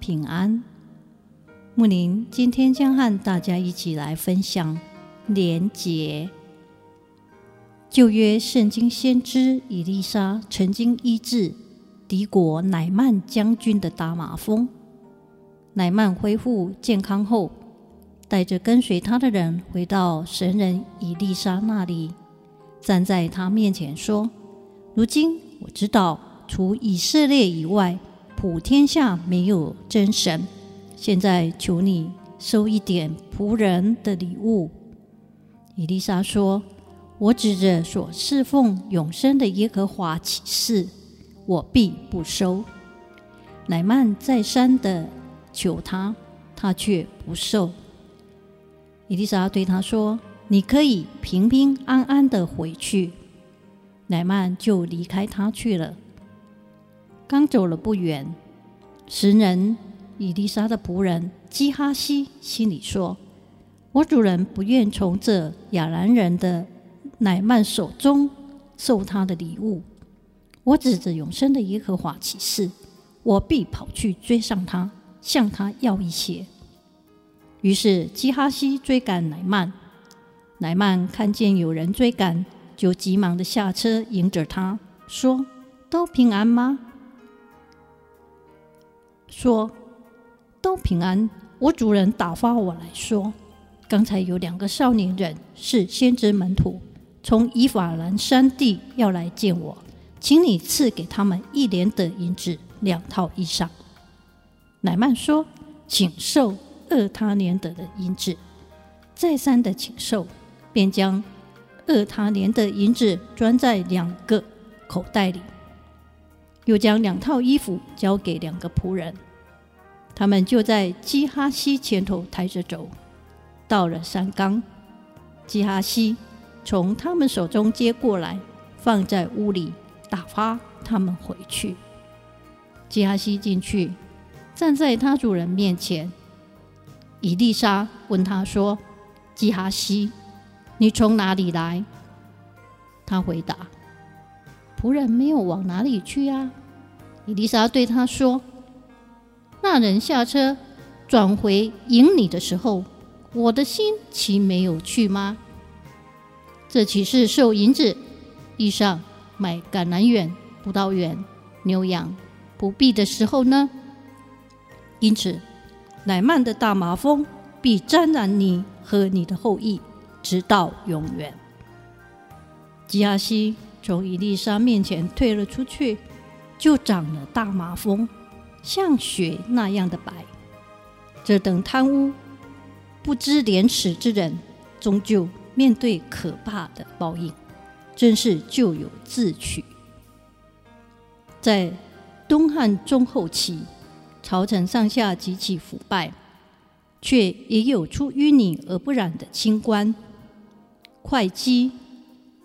平安。木宁今天将和大家一起来分享连结。旧约圣经先知以利沙曾经医治敌国乃曼将军的大马蜂。乃曼恢复健康后，带着跟随他的人回到神人以利沙那里，站在他面前说：“如今我知道，除以色列以外，普天下没有真神。现在求你收一点仆人的礼物。”伊丽莎说。我指着所侍奉永生的耶和华起誓，我必不收。乃曼再三的求他，他却不受。伊丽莎对他说：“你可以平平安安的回去。”乃曼就离开他去了。刚走了不远，时人以利沙的仆人基哈西心里说：“我主人不愿从这亚兰人的。”乃曼手中受他的礼物，我指着永生的耶和华起誓，我必跑去追上他，向他要一些。于是基哈西追赶乃曼，乃曼看见有人追赶，就急忙的下车迎着他说：“都平安吗？”说：“都平安。”我主人打发我来说，刚才有两个少年人是先知门徒。从以法兰山地要来见我，请你赐给他们一连的银子两套衣裳。乃曼说：“请受二他连得的银子。”再三的请受，便将二他连得银子装在两个口袋里，又将两套衣服交给两个仆人，他们就在基哈西前头抬着走，到了山冈，基哈西。从他们手中接过来，放在屋里，打发他们回去。基哈西进去，站在他主人面前。以丽莎问他说：“基哈西，你从哪里来？”他回答：“仆人没有往哪里去啊。”伊丽莎对他说：“那人下车转回迎你的时候，我的心岂没有去吗？”这岂是受银子、衣裳、买橄榄园、葡萄园、牛羊、不必的时候呢？因此，乃曼的大麻风必沾染你和你的后裔，直到永远。基亚西从伊丽莎面前退了出去，就长了大麻风，像雪那样的白。这等贪污、不知廉耻之人，终究。面对可怕的报应，真是咎由自取。在东汉中后期，朝臣上下极其腐败，却也有出淤泥而不染的清官。会稽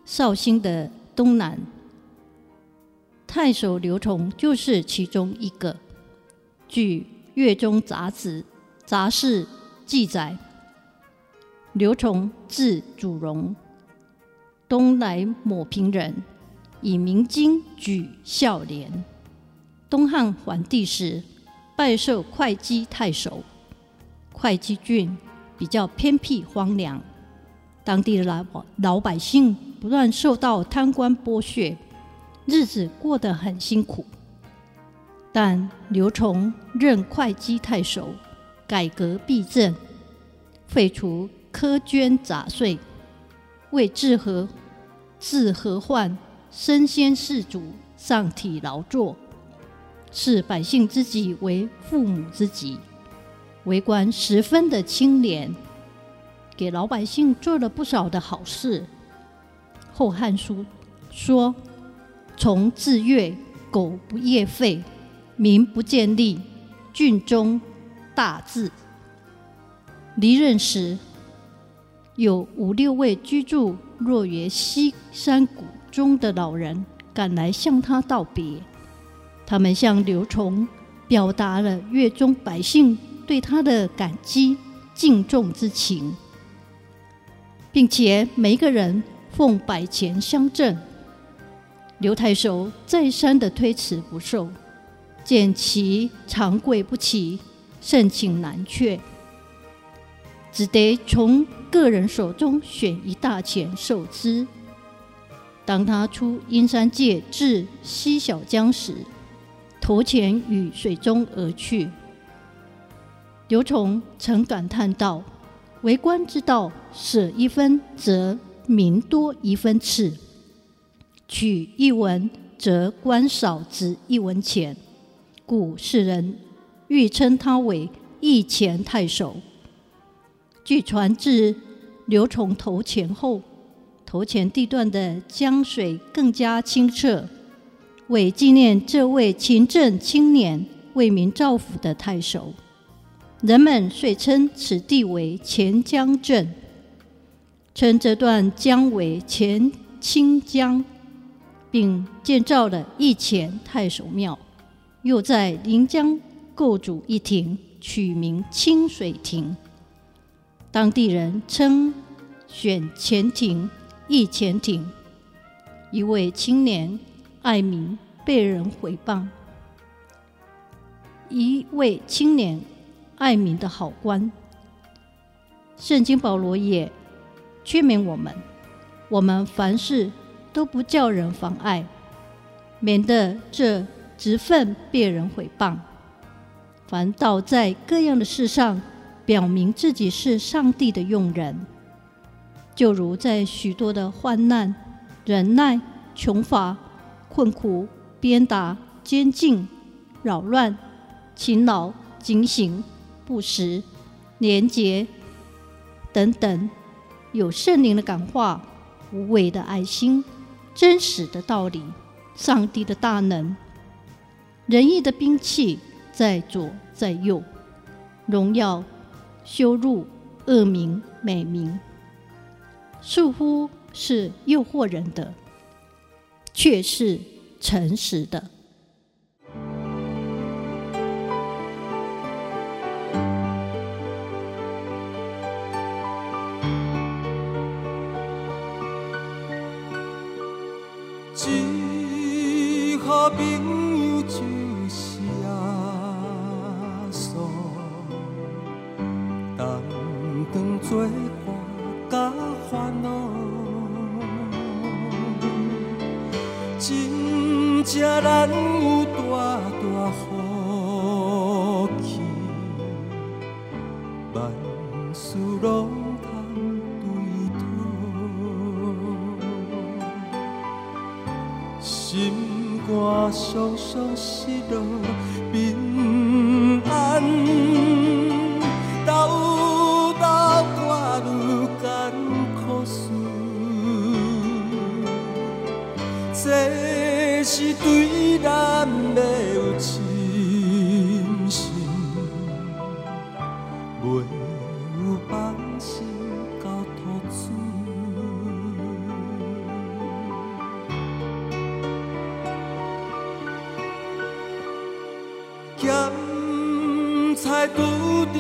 绍兴的东南太守刘崇就是其中一个。据《岳中杂志》杂事记载。刘崇字祖荣，东莱抹平人，以明经举孝廉。东汉桓帝时，拜授会稽太守。会稽郡比较偏僻荒凉，当地的老老百姓不断受到贪官剥削，日子过得很辛苦。但刘崇任会稽太守，改革弊政，废除。苛捐杂税，为治河治河患，身先士卒，上体劳作，视百姓之急为父母之急，为官十分的清廉，给老百姓做了不少的好事。《后汉书》说：“从自阅，苟不业废，民不见利，郡中大治。离任时，有五六位居住若约溪山谷中的老人赶来向他道别。他们向刘崇表达了粤中百姓对他的感激敬重之情，并且每个人奉百钱相赠。刘太守再三的推辞不受，见其长跪不起，盛情难却，只得从个人手中选一大钱受之。当他出阴山界至西小江时，投钱于水中而去。刘崇曾感叹道：“为官之道，舍一分则民多一分赐；取一文则官少值一文钱。故世人欲称他为一钱太守。”据传至刘崇投钱后，投钱地段的江水更加清澈。为纪念这位勤政青年、为民造福的太守，人们遂称此地为钱江镇，称这段江为钱清江，并建造了义钱太守庙，又在临江构筑一亭，取名清水亭。当地人称选钱亭、义钱亭。一位青年。爱民被人毁谤，一位青年爱民的好官。圣经保罗也劝勉我们：我们凡事都不叫人妨碍，免得这职分被人毁谤。凡倒在各样的事上，表明自己是上帝的用人，就如在许多的患难、忍耐、穷乏。困苦、鞭打、监禁、扰乱、勤劳、警醒、不时、廉洁等等，有圣灵的感化、无伪的爱心、真实的道理、上帝的大能、仁义的兵器在左在右，荣耀、羞辱、恶名、美名，似乎是诱惑人的。却是诚实的。阿嫂，同当作伴甲烦恼。真正难有大大福气，万事拢通对讨，心肝常常失落平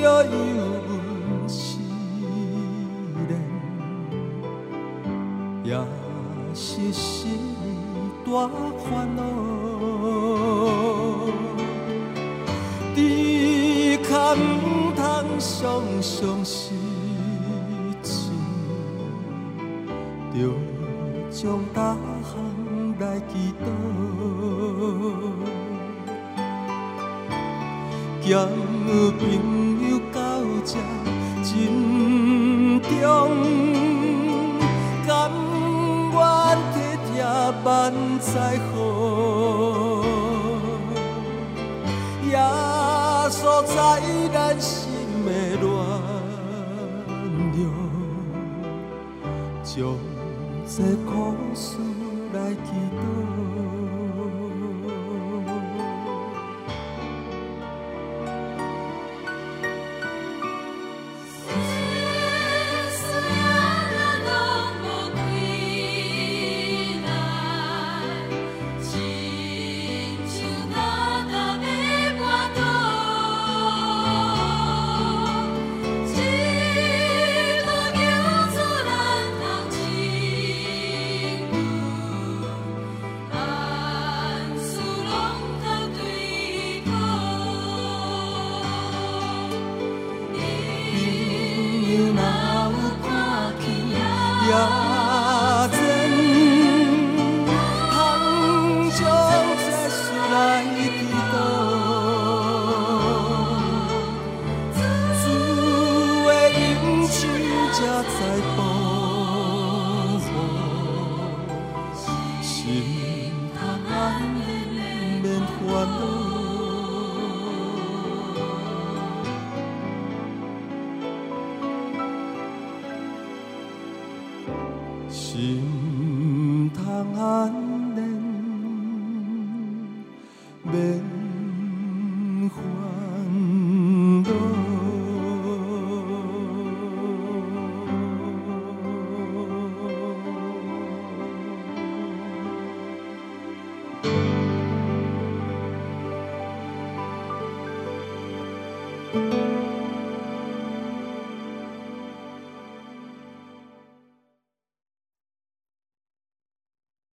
着油温时冷，也是心。大烦恼，只可唔通常常失志，着将大项来祈祷，交朋友到这真重，甘愿。万载好，也锁在咱心的暖流，将这苦事来祈祷。